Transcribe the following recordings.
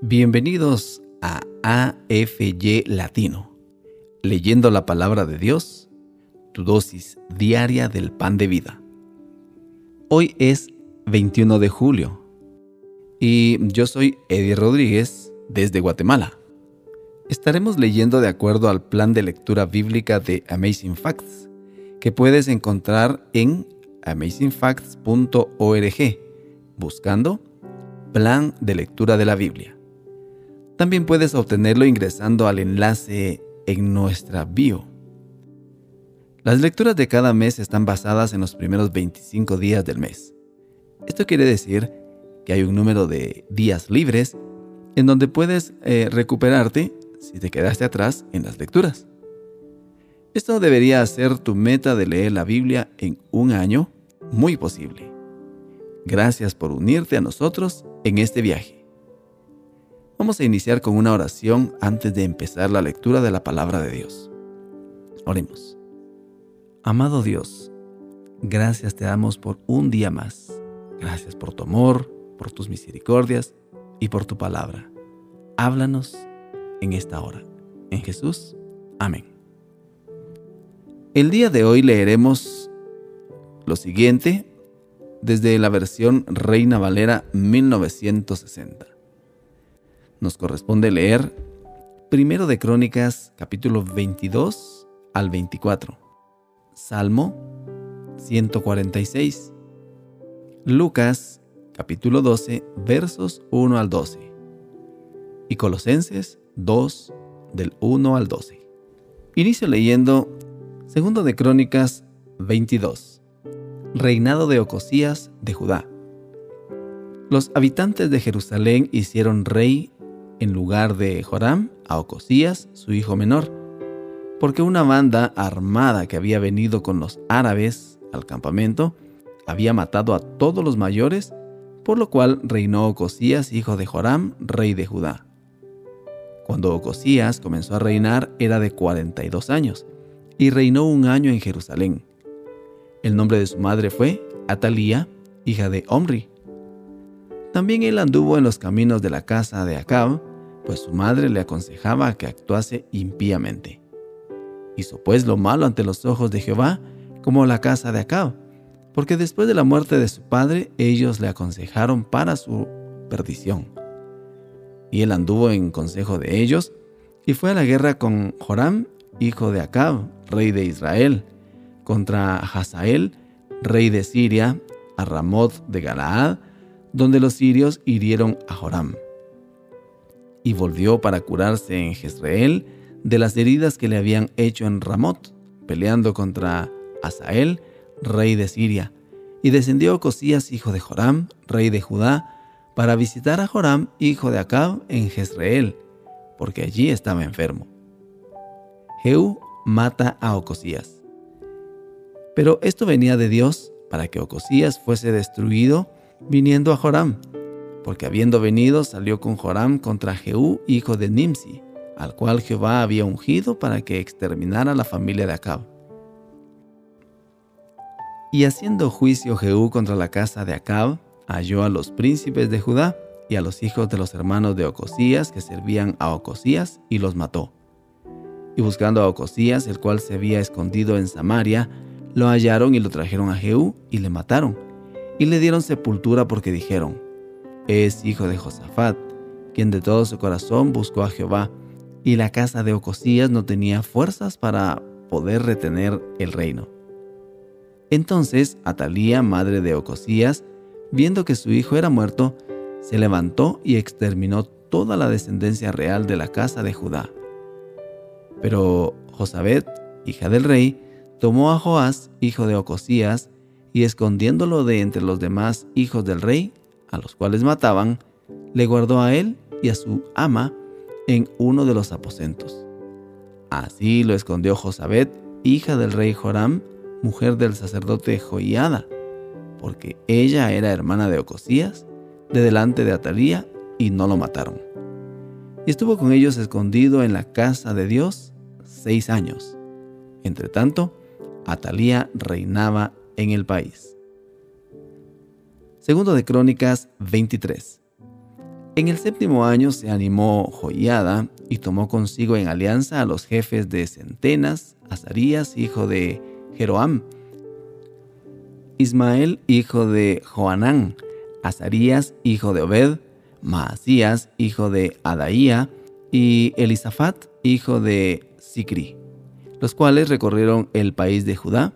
Bienvenidos a AFY Latino, leyendo la palabra de Dios, tu dosis diaria del pan de vida. Hoy es 21 de julio y yo soy Eddie Rodríguez desde Guatemala. Estaremos leyendo de acuerdo al plan de lectura bíblica de Amazing Facts, que puedes encontrar en amazingfacts.org, buscando Plan de Lectura de la Biblia. También puedes obtenerlo ingresando al enlace en nuestra bio. Las lecturas de cada mes están basadas en los primeros 25 días del mes. Esto quiere decir que hay un número de días libres en donde puedes eh, recuperarte si te quedaste atrás en las lecturas. Esto debería ser tu meta de leer la Biblia en un año muy posible. Gracias por unirte a nosotros en este viaje. Vamos a iniciar con una oración antes de empezar la lectura de la palabra de Dios. Oremos. Amado Dios, gracias te damos por un día más. Gracias por tu amor, por tus misericordias y por tu palabra. Háblanos en esta hora. En Jesús. Amén. El día de hoy leeremos lo siguiente desde la versión Reina Valera 1960 nos corresponde leer Primero de Crónicas, capítulo 22 al 24, Salmo 146, Lucas, capítulo 12, versos 1 al 12, y Colosenses 2, del 1 al 12. Inicio leyendo Segundo de Crónicas 22, Reinado de Ocosías de Judá. Los habitantes de Jerusalén hicieron rey en lugar de Joram a Ocosías, su hijo menor, porque una banda armada que había venido con los árabes al campamento había matado a todos los mayores, por lo cual reinó Ocosías, hijo de Joram, rey de Judá. Cuando Ocosías comenzó a reinar era de 42 años, y reinó un año en Jerusalén. El nombre de su madre fue Atalía, hija de Omri. También él anduvo en los caminos de la casa de Acab, pues su madre le aconsejaba que actuase impíamente. Hizo pues lo malo ante los ojos de Jehová, como la casa de Acab, porque después de la muerte de su padre ellos le aconsejaron para su perdición. Y él anduvo en consejo de ellos, y fue a la guerra con Joram, hijo de Acab, rey de Israel, contra Hazael, rey de Siria, a Ramoth de Galaad, donde los sirios hirieron a Joram y volvió para curarse en Jezreel de las heridas que le habían hecho en Ramot, peleando contra Asael, rey de Siria, y descendió Cosías, hijo de Joram, rey de Judá, para visitar a Joram, hijo de Acab, en Jezreel, porque allí estaba enfermo. Jehú mata a Ocosías. Pero esto venía de Dios para que Ocosías fuese destruido viniendo a Joram, porque habiendo venido salió con Joram contra Jehú, hijo de Nimsi, al cual Jehová había ungido para que exterminara la familia de Acab. Y haciendo juicio Jehú contra la casa de Acab, halló a los príncipes de Judá y a los hijos de los hermanos de Ocosías que servían a Ocosías y los mató. Y buscando a Ocosías, el cual se había escondido en Samaria, lo hallaron y lo trajeron a Jehú y le mataron, y le dieron sepultura porque dijeron, es hijo de Josafat, quien de todo su corazón buscó a Jehová, y la casa de Ocosías no tenía fuerzas para poder retener el reino. Entonces Atalía, madre de Ocosías, viendo que su hijo era muerto, se levantó y exterminó toda la descendencia real de la casa de Judá. Pero Josabet, hija del rey, tomó a Joás, hijo de Ocosías, y escondiéndolo de entre los demás hijos del rey, a los cuales mataban, le guardó a él y a su ama en uno de los aposentos. Así lo escondió Josabet, hija del rey Joram, mujer del sacerdote Joiada, porque ella era hermana de Ocosías, de delante de Atalía, y no lo mataron. Y estuvo con ellos escondido en la casa de Dios seis años. Entre tanto, Atalía reinaba en el país. Segundo de Crónicas 23. En el séptimo año se animó Joiada y tomó consigo en alianza a los jefes de centenas, Azarías, hijo de Jeroam, Ismael, hijo de Joanán, Azarías, hijo de Obed, Maasías, hijo de Adaía, y Elisafat, hijo de Sicri, los cuales recorrieron el país de Judá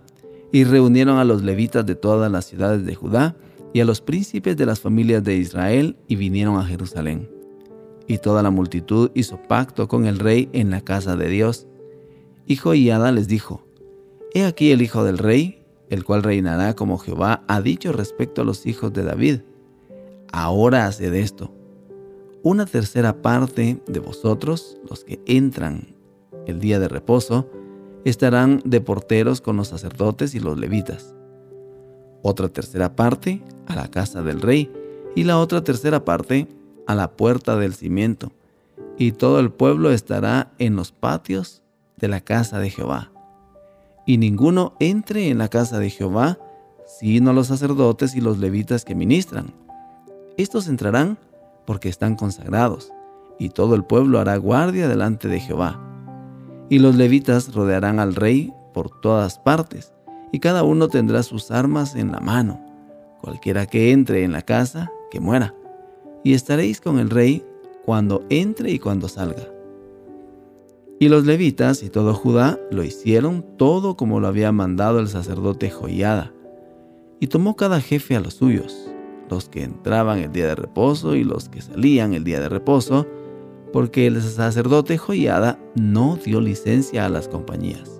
y reunieron a los levitas de todas las ciudades de Judá y a los príncipes de las familias de Israel y vinieron a Jerusalén. Y toda la multitud hizo pacto con el rey en la casa de Dios. Y Joiada les dijo, He aquí el hijo del rey, el cual reinará como Jehová ha dicho respecto a los hijos de David. Ahora haced esto. Una tercera parte de vosotros, los que entran el día de reposo, estarán de porteros con los sacerdotes y los levitas. Otra tercera parte a la casa del rey y la otra tercera parte a la puerta del cimiento. Y todo el pueblo estará en los patios de la casa de Jehová. Y ninguno entre en la casa de Jehová, sino los sacerdotes y los levitas que ministran. Estos entrarán porque están consagrados, y todo el pueblo hará guardia delante de Jehová y los levitas rodearán al rey por todas partes, y cada uno tendrá sus armas en la mano. Cualquiera que entre en la casa, que muera. Y estaréis con el rey cuando entre y cuando salga. Y los levitas y todo Judá lo hicieron todo como lo había mandado el sacerdote Joiada. Y tomó cada jefe a los suyos, los que entraban el día de reposo y los que salían el día de reposo, porque el sacerdote Joiada no dio licencia a las compañías.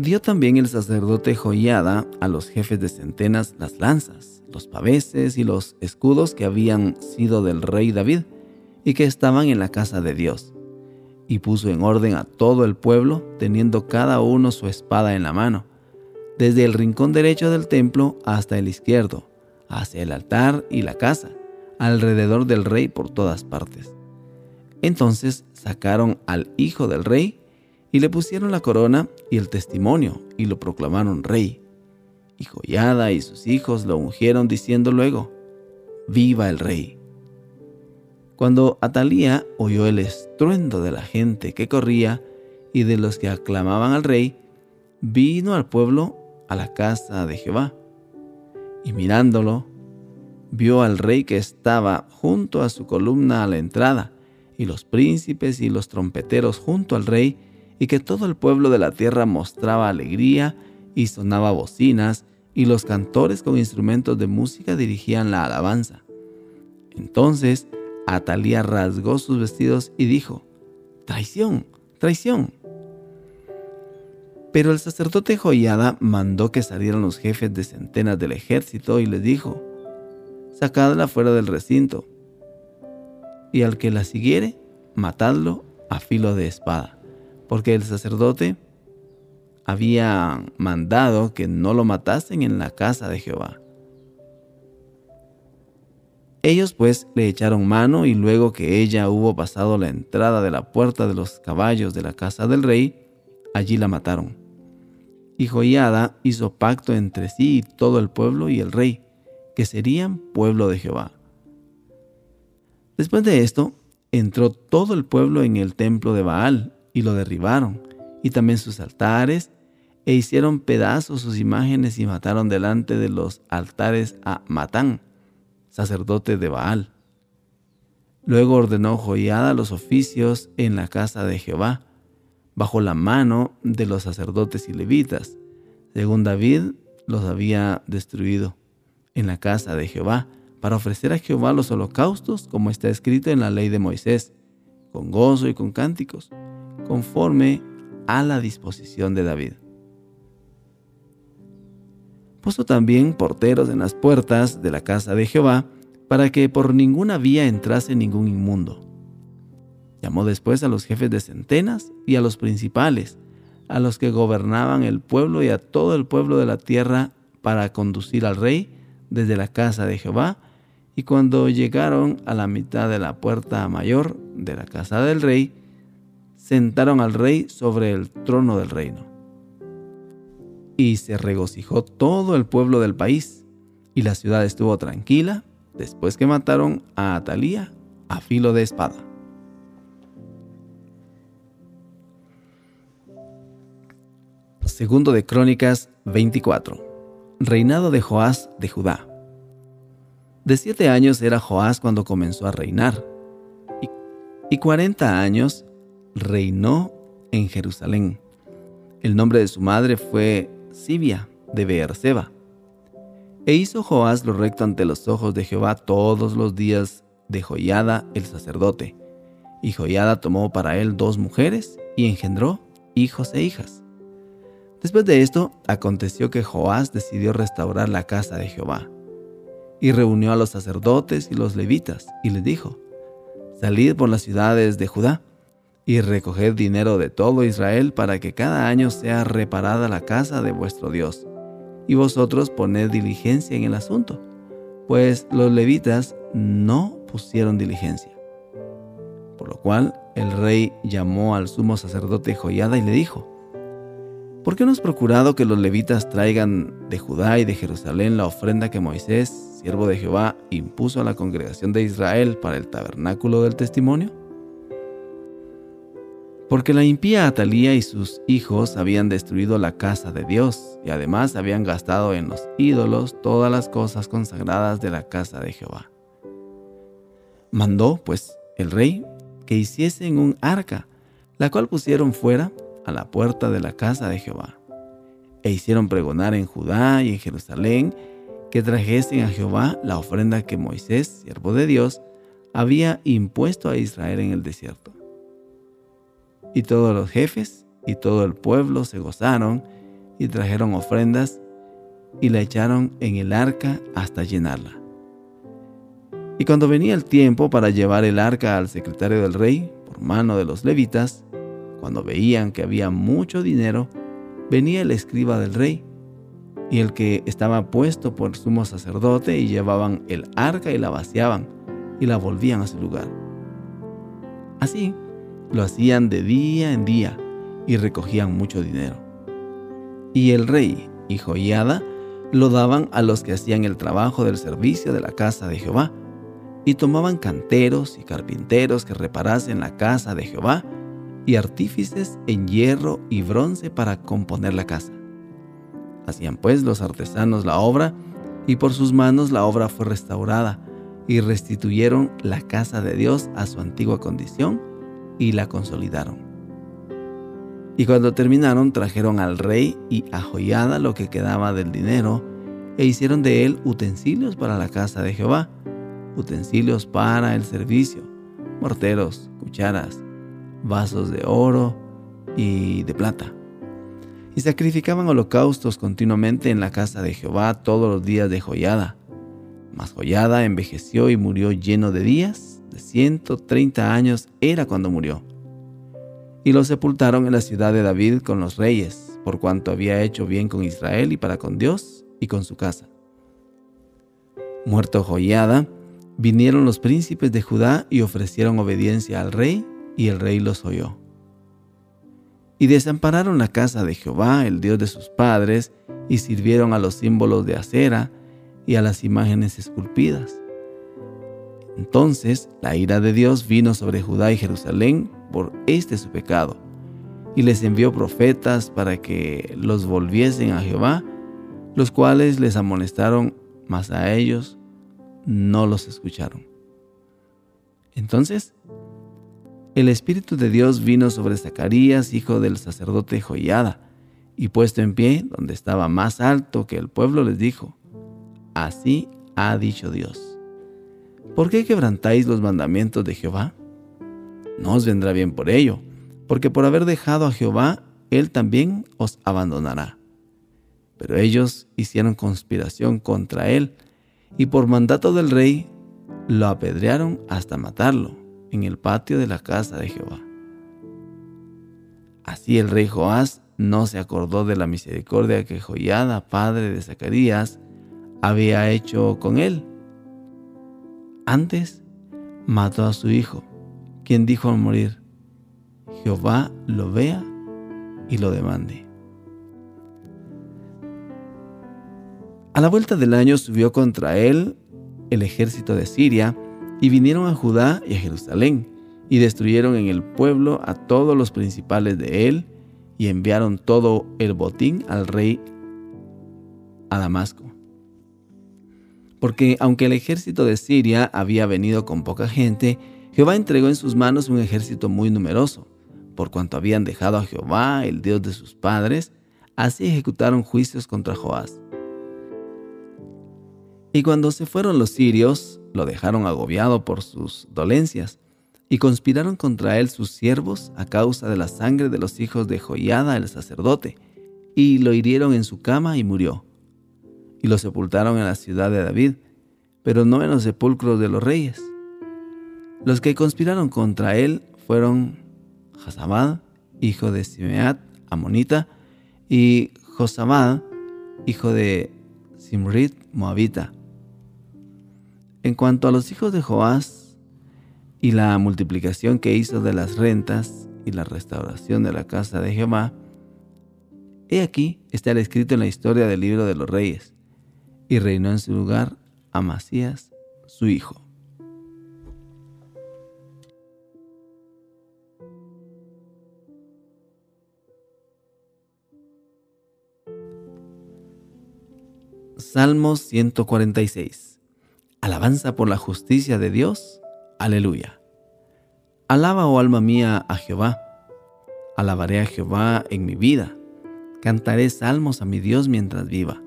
Dio también el sacerdote Joiada a los jefes de centenas las lanzas, los paveses y los escudos que habían sido del rey David y que estaban en la casa de Dios. Y puso en orden a todo el pueblo, teniendo cada uno su espada en la mano, desde el rincón derecho del templo hasta el izquierdo, hacia el altar y la casa alrededor del rey por todas partes. Entonces sacaron al hijo del rey y le pusieron la corona y el testimonio y lo proclamaron rey. Y Joyada y sus hijos lo ungieron diciendo luego, Viva el rey. Cuando Atalía oyó el estruendo de la gente que corría y de los que aclamaban al rey, vino al pueblo a la casa de Jehová. Y mirándolo, vio al rey que estaba junto a su columna a la entrada, y los príncipes y los trompeteros junto al rey, y que todo el pueblo de la tierra mostraba alegría y sonaba bocinas, y los cantores con instrumentos de música dirigían la alabanza. Entonces Atalía rasgó sus vestidos y dijo, Traición, traición. Pero el sacerdote Joiada mandó que salieran los jefes de centenas del ejército y les dijo, sacadla fuera del recinto, y al que la siguiere, matadlo a filo de espada, porque el sacerdote había mandado que no lo matasen en la casa de Jehová. Ellos pues le echaron mano y luego que ella hubo pasado la entrada de la puerta de los caballos de la casa del rey, allí la mataron. Y Joiada hizo pacto entre sí y todo el pueblo y el rey, que serían pueblo de Jehová. Después de esto, entró todo el pueblo en el templo de Baal y lo derribaron, y también sus altares, e hicieron pedazos sus imágenes y mataron delante de los altares a Matán, sacerdote de Baal. Luego ordenó Joiada los oficios en la casa de Jehová, bajo la mano de los sacerdotes y levitas, según David los había destruido en la casa de Jehová, para ofrecer a Jehová los holocaustos, como está escrito en la ley de Moisés, con gozo y con cánticos, conforme a la disposición de David. Puso también porteros en las puertas de la casa de Jehová, para que por ninguna vía entrase ningún inmundo. Llamó después a los jefes de centenas y a los principales, a los que gobernaban el pueblo y a todo el pueblo de la tierra para conducir al rey desde la casa de Jehová, y cuando llegaron a la mitad de la puerta mayor de la casa del rey, sentaron al rey sobre el trono del reino. Y se regocijó todo el pueblo del país, y la ciudad estuvo tranquila después que mataron a Atalía a filo de espada. Segundo de Crónicas 24. Reinado de Joás de Judá. De siete años era Joás cuando comenzó a reinar, y cuarenta años reinó en Jerusalén. El nombre de su madre fue Sibia de Beerseba. E hizo Joás lo recto ante los ojos de Jehová todos los días de Joiada el sacerdote. Y Joiada tomó para él dos mujeres y engendró hijos e hijas. Después de esto, aconteció que Joás decidió restaurar la casa de Jehová. Y reunió a los sacerdotes y los levitas, y les dijo, Salid por las ciudades de Judá, y recoged dinero de todo Israel para que cada año sea reparada la casa de vuestro Dios. Y vosotros poned diligencia en el asunto, pues los levitas no pusieron diligencia. Por lo cual el rey llamó al sumo sacerdote Joiada y le dijo, ¿Por qué no has procurado que los levitas traigan de Judá y de Jerusalén la ofrenda que Moisés, siervo de Jehová, impuso a la congregación de Israel para el tabernáculo del testimonio? Porque la impía Atalía y sus hijos habían destruido la casa de Dios y además habían gastado en los ídolos todas las cosas consagradas de la casa de Jehová. Mandó, pues, el rey que hiciesen un arca, la cual pusieron fuera a la puerta de la casa de Jehová. E hicieron pregonar en Judá y en Jerusalén que trajesen a Jehová la ofrenda que Moisés, siervo de Dios, había impuesto a Israel en el desierto. Y todos los jefes y todo el pueblo se gozaron y trajeron ofrendas y la echaron en el arca hasta llenarla. Y cuando venía el tiempo para llevar el arca al secretario del rey, por mano de los levitas, cuando veían que había mucho dinero, venía el escriba del rey y el que estaba puesto por sumo sacerdote y llevaban el arca y la vaciaban y la volvían a su lugar. Así lo hacían de día en día y recogían mucho dinero. Y el rey y Joiada lo daban a los que hacían el trabajo del servicio de la casa de Jehová, y tomaban canteros y carpinteros que reparasen la casa de Jehová, y artífices en hierro y bronce para componer la casa. Hacían pues los artesanos la obra, y por sus manos la obra fue restaurada, y restituyeron la casa de Dios a su antigua condición, y la consolidaron. Y cuando terminaron, trajeron al rey y a Joiada lo que quedaba del dinero, e hicieron de él utensilios para la casa de Jehová, utensilios para el servicio, morteros, cucharas, vasos de oro y de plata. Y sacrificaban holocaustos continuamente en la casa de Jehová todos los días de Joyada. Mas Joyada envejeció y murió lleno de días, de 130 años era cuando murió. Y lo sepultaron en la ciudad de David con los reyes, por cuanto había hecho bien con Israel y para con Dios y con su casa. Muerto Joyada, vinieron los príncipes de Judá y ofrecieron obediencia al rey y el rey los oyó. Y desampararon la casa de Jehová, el Dios de sus padres, y sirvieron a los símbolos de acera y a las imágenes esculpidas. Entonces la ira de Dios vino sobre Judá y Jerusalén por este su pecado, y les envió profetas para que los volviesen a Jehová, los cuales les amonestaron, mas a ellos no los escucharon. Entonces el Espíritu de Dios vino sobre Zacarías, hijo del sacerdote Joiada, y puesto en pie, donde estaba más alto que el pueblo, les dijo, Así ha dicho Dios. ¿Por qué quebrantáis los mandamientos de Jehová? No os vendrá bien por ello, porque por haber dejado a Jehová, Él también os abandonará. Pero ellos hicieron conspiración contra Él, y por mandato del rey, lo apedrearon hasta matarlo en el patio de la casa de Jehová. Así el rey Joás no se acordó de la misericordia que Joiada, padre de Zacarías, había hecho con él. Antes mató a su hijo, quien dijo al morir, Jehová lo vea y lo demande. A la vuelta del año subió contra él el ejército de Siria y vinieron a Judá y a Jerusalén y destruyeron en el pueblo a todos los principales de él y enviaron todo el botín al rey a Damasco. Porque aunque el ejército de Siria había venido con poca gente, Jehová entregó en sus manos un ejército muy numeroso, por cuanto habían dejado a Jehová, el Dios de sus padres, así ejecutaron juicios contra Joás. Y cuando se fueron los sirios, lo dejaron agobiado por sus dolencias, y conspiraron contra él sus siervos a causa de la sangre de los hijos de Joiada el sacerdote, y lo hirieron en su cama y murió. Y lo sepultaron en la ciudad de David, pero no en los sepulcros de los reyes. Los que conspiraron contra él fueron Jazabad, hijo de Simeat, amonita, y Josabad, hijo de Simrit, moabita. En cuanto a los hijos de Joás y la multiplicación que hizo de las rentas y la restauración de la casa de Jehová, he aquí está escrito en la historia del libro de los reyes, y reinó en su lugar Amasías, su hijo. Salmos 146 Alabanza por la justicia de Dios. Aleluya. Alaba, oh alma mía, a Jehová. Alabaré a Jehová en mi vida. Cantaré salmos a mi Dios mientras viva.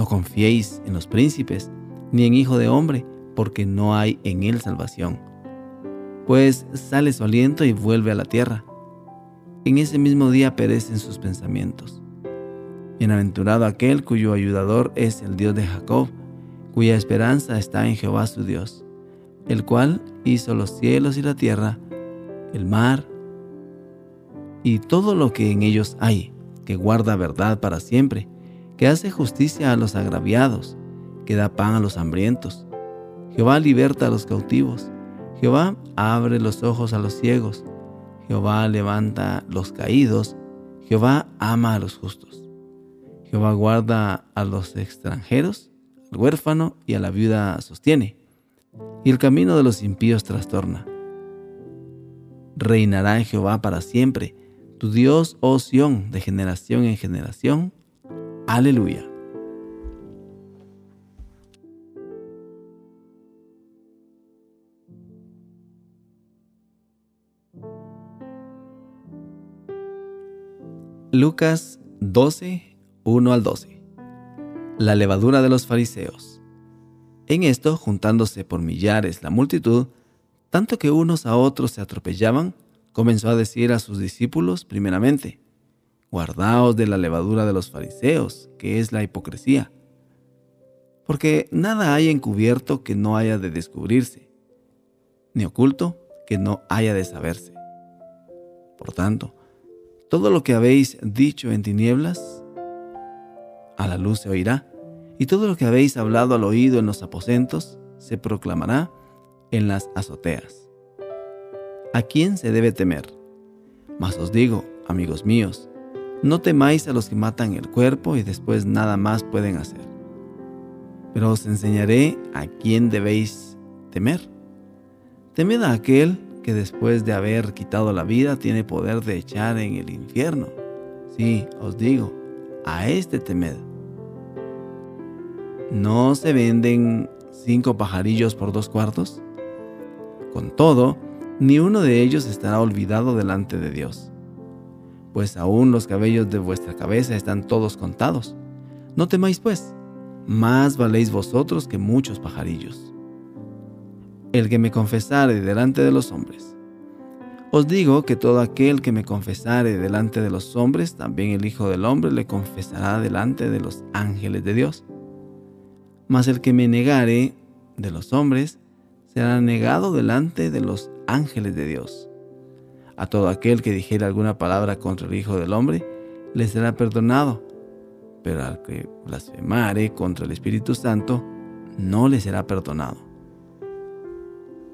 No confiéis en los príncipes, ni en hijo de hombre, porque no hay en él salvación. Pues sale su aliento y vuelve a la tierra. En ese mismo día perecen sus pensamientos. Bienaventurado aquel cuyo ayudador es el Dios de Jacob, cuya esperanza está en Jehová su Dios, el cual hizo los cielos y la tierra, el mar y todo lo que en ellos hay, que guarda verdad para siempre, que hace justicia a los agraviados, que da pan a los hambrientos. Jehová liberta a los cautivos, Jehová abre los ojos a los ciegos, Jehová levanta los caídos, Jehová ama a los justos. Jehová guarda a los extranjeros, al huérfano y a la viuda sostiene, y el camino de los impíos trastorna. Reinará Jehová para siempre, tu Dios, oh Sión, de generación en generación. Aleluya. Lucas 12, 1 al 12 la levadura de los fariseos. En esto, juntándose por millares la multitud, tanto que unos a otros se atropellaban, comenzó a decir a sus discípulos primeramente, Guardaos de la levadura de los fariseos, que es la hipocresía. Porque nada hay encubierto que no haya de descubrirse, ni oculto que no haya de saberse. Por tanto, todo lo que habéis dicho en tinieblas, a la luz se oirá, y todo lo que habéis hablado al oído en los aposentos se proclamará en las azoteas. ¿A quién se debe temer? Mas os digo, amigos míos, no temáis a los que matan el cuerpo y después nada más pueden hacer. Pero os enseñaré a quién debéis temer. Temed a aquel que después de haber quitado la vida tiene poder de echar en el infierno. Sí, os digo, a este temed. ¿No se venden cinco pajarillos por dos cuartos? Con todo, ni uno de ellos estará olvidado delante de Dios. Pues aún los cabellos de vuestra cabeza están todos contados. No temáis pues, más valéis vosotros que muchos pajarillos. El que me confesare delante de los hombres. Os digo que todo aquel que me confesare delante de los hombres, también el Hijo del Hombre le confesará delante de los ángeles de Dios. Mas el que me negare de los hombres será negado delante de los ángeles de Dios. A todo aquel que dijere alguna palabra contra el Hijo del Hombre, le será perdonado, pero al que blasfemare contra el Espíritu Santo, no le será perdonado.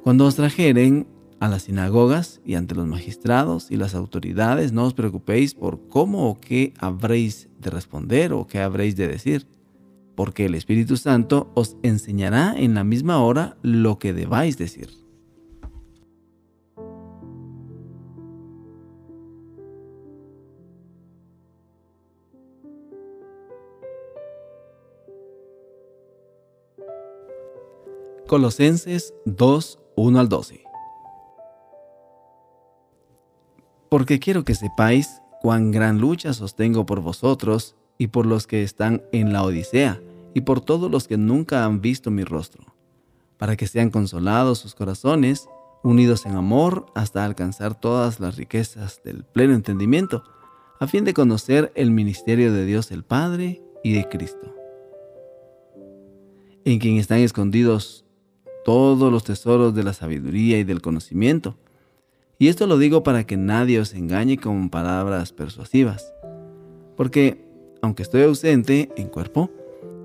Cuando os trajeren a las sinagogas y ante los magistrados y las autoridades, no os preocupéis por cómo o qué habréis de responder o qué habréis de decir porque el Espíritu Santo os enseñará en la misma hora lo que debáis decir. Colosenses 2, 1 al 12. Porque quiero que sepáis cuán gran lucha sostengo por vosotros y por los que están en la Odisea y por todos los que nunca han visto mi rostro, para que sean consolados sus corazones, unidos en amor hasta alcanzar todas las riquezas del pleno entendimiento, a fin de conocer el ministerio de Dios el Padre y de Cristo, en quien están escondidos todos los tesoros de la sabiduría y del conocimiento. Y esto lo digo para que nadie os engañe con palabras persuasivas. Porque, aunque estoy ausente en cuerpo,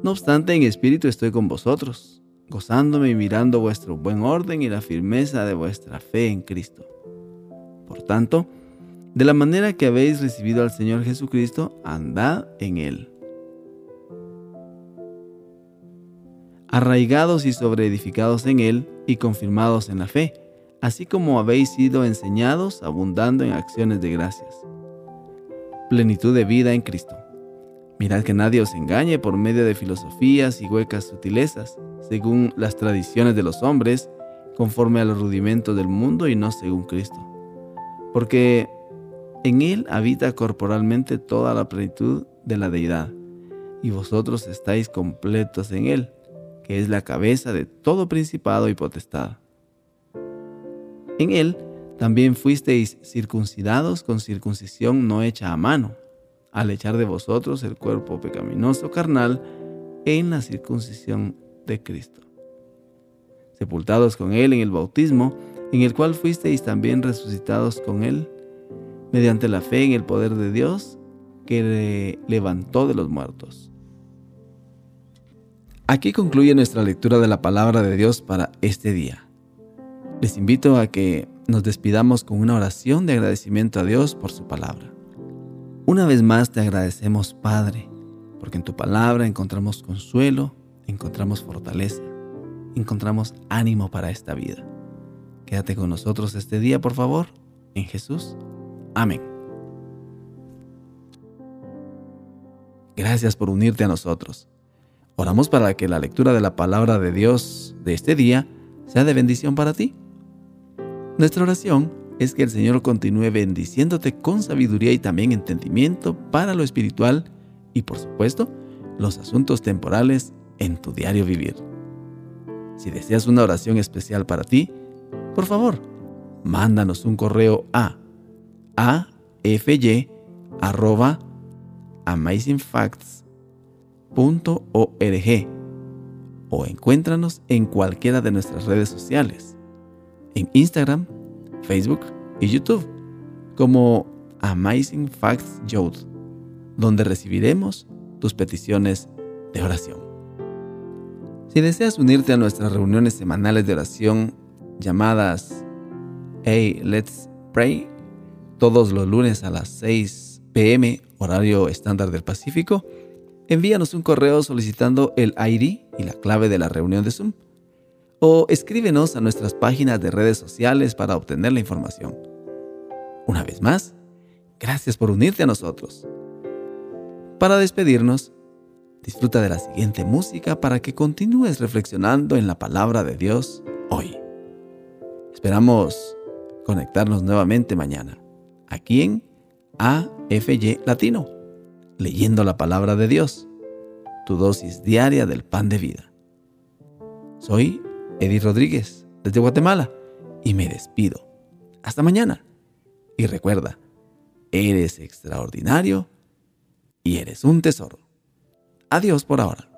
no obstante en espíritu estoy con vosotros, gozándome y mirando vuestro buen orden y la firmeza de vuestra fe en Cristo. Por tanto, de la manera que habéis recibido al Señor Jesucristo, andad en Él arraigados y sobreedificados en Él y confirmados en la fe, así como habéis sido enseñados, abundando en acciones de gracias. Plenitud de vida en Cristo. Mirad que nadie os engañe por medio de filosofías y huecas sutilezas, según las tradiciones de los hombres, conforme a los rudimentos del mundo y no según Cristo. Porque en Él habita corporalmente toda la plenitud de la deidad, y vosotros estáis completos en Él que es la cabeza de todo principado y potestad. En él también fuisteis circuncidados con circuncisión no hecha a mano, al echar de vosotros el cuerpo pecaminoso carnal en la circuncisión de Cristo. Sepultados con él en el bautismo, en el cual fuisteis también resucitados con él, mediante la fe en el poder de Dios que le levantó de los muertos Aquí concluye nuestra lectura de la palabra de Dios para este día. Les invito a que nos despidamos con una oración de agradecimiento a Dios por su palabra. Una vez más te agradecemos, Padre, porque en tu palabra encontramos consuelo, encontramos fortaleza, encontramos ánimo para esta vida. Quédate con nosotros este día, por favor, en Jesús. Amén. Gracias por unirte a nosotros. Oramos para que la lectura de la palabra de Dios de este día sea de bendición para ti. Nuestra oración es que el Señor continúe bendiciéndote con sabiduría y también entendimiento para lo espiritual y por supuesto los asuntos temporales en tu diario vivir. Si deseas una oración especial para ti, por favor, mándanos un correo a afy.amazingfacts .org o encuéntranos en cualquiera de nuestras redes sociales, en Instagram, Facebook y YouTube, como Amazing Facts Youth, donde recibiremos tus peticiones de oración. Si deseas unirte a nuestras reuniones semanales de oración llamadas Hey, Let's Pray, todos los lunes a las 6 pm, horario estándar del Pacífico, envíanos un correo solicitando el ID y la clave de la reunión de Zoom. O escríbenos a nuestras páginas de redes sociales para obtener la información. Una vez más, gracias por unirte a nosotros. Para despedirnos, disfruta de la siguiente música para que continúes reflexionando en la palabra de Dios hoy. Esperamos conectarnos nuevamente mañana, aquí en AFY Latino leyendo la palabra de Dios, tu dosis diaria del pan de vida. Soy Edith Rodríguez, desde Guatemala, y me despido. Hasta mañana. Y recuerda, eres extraordinario y eres un tesoro. Adiós por ahora.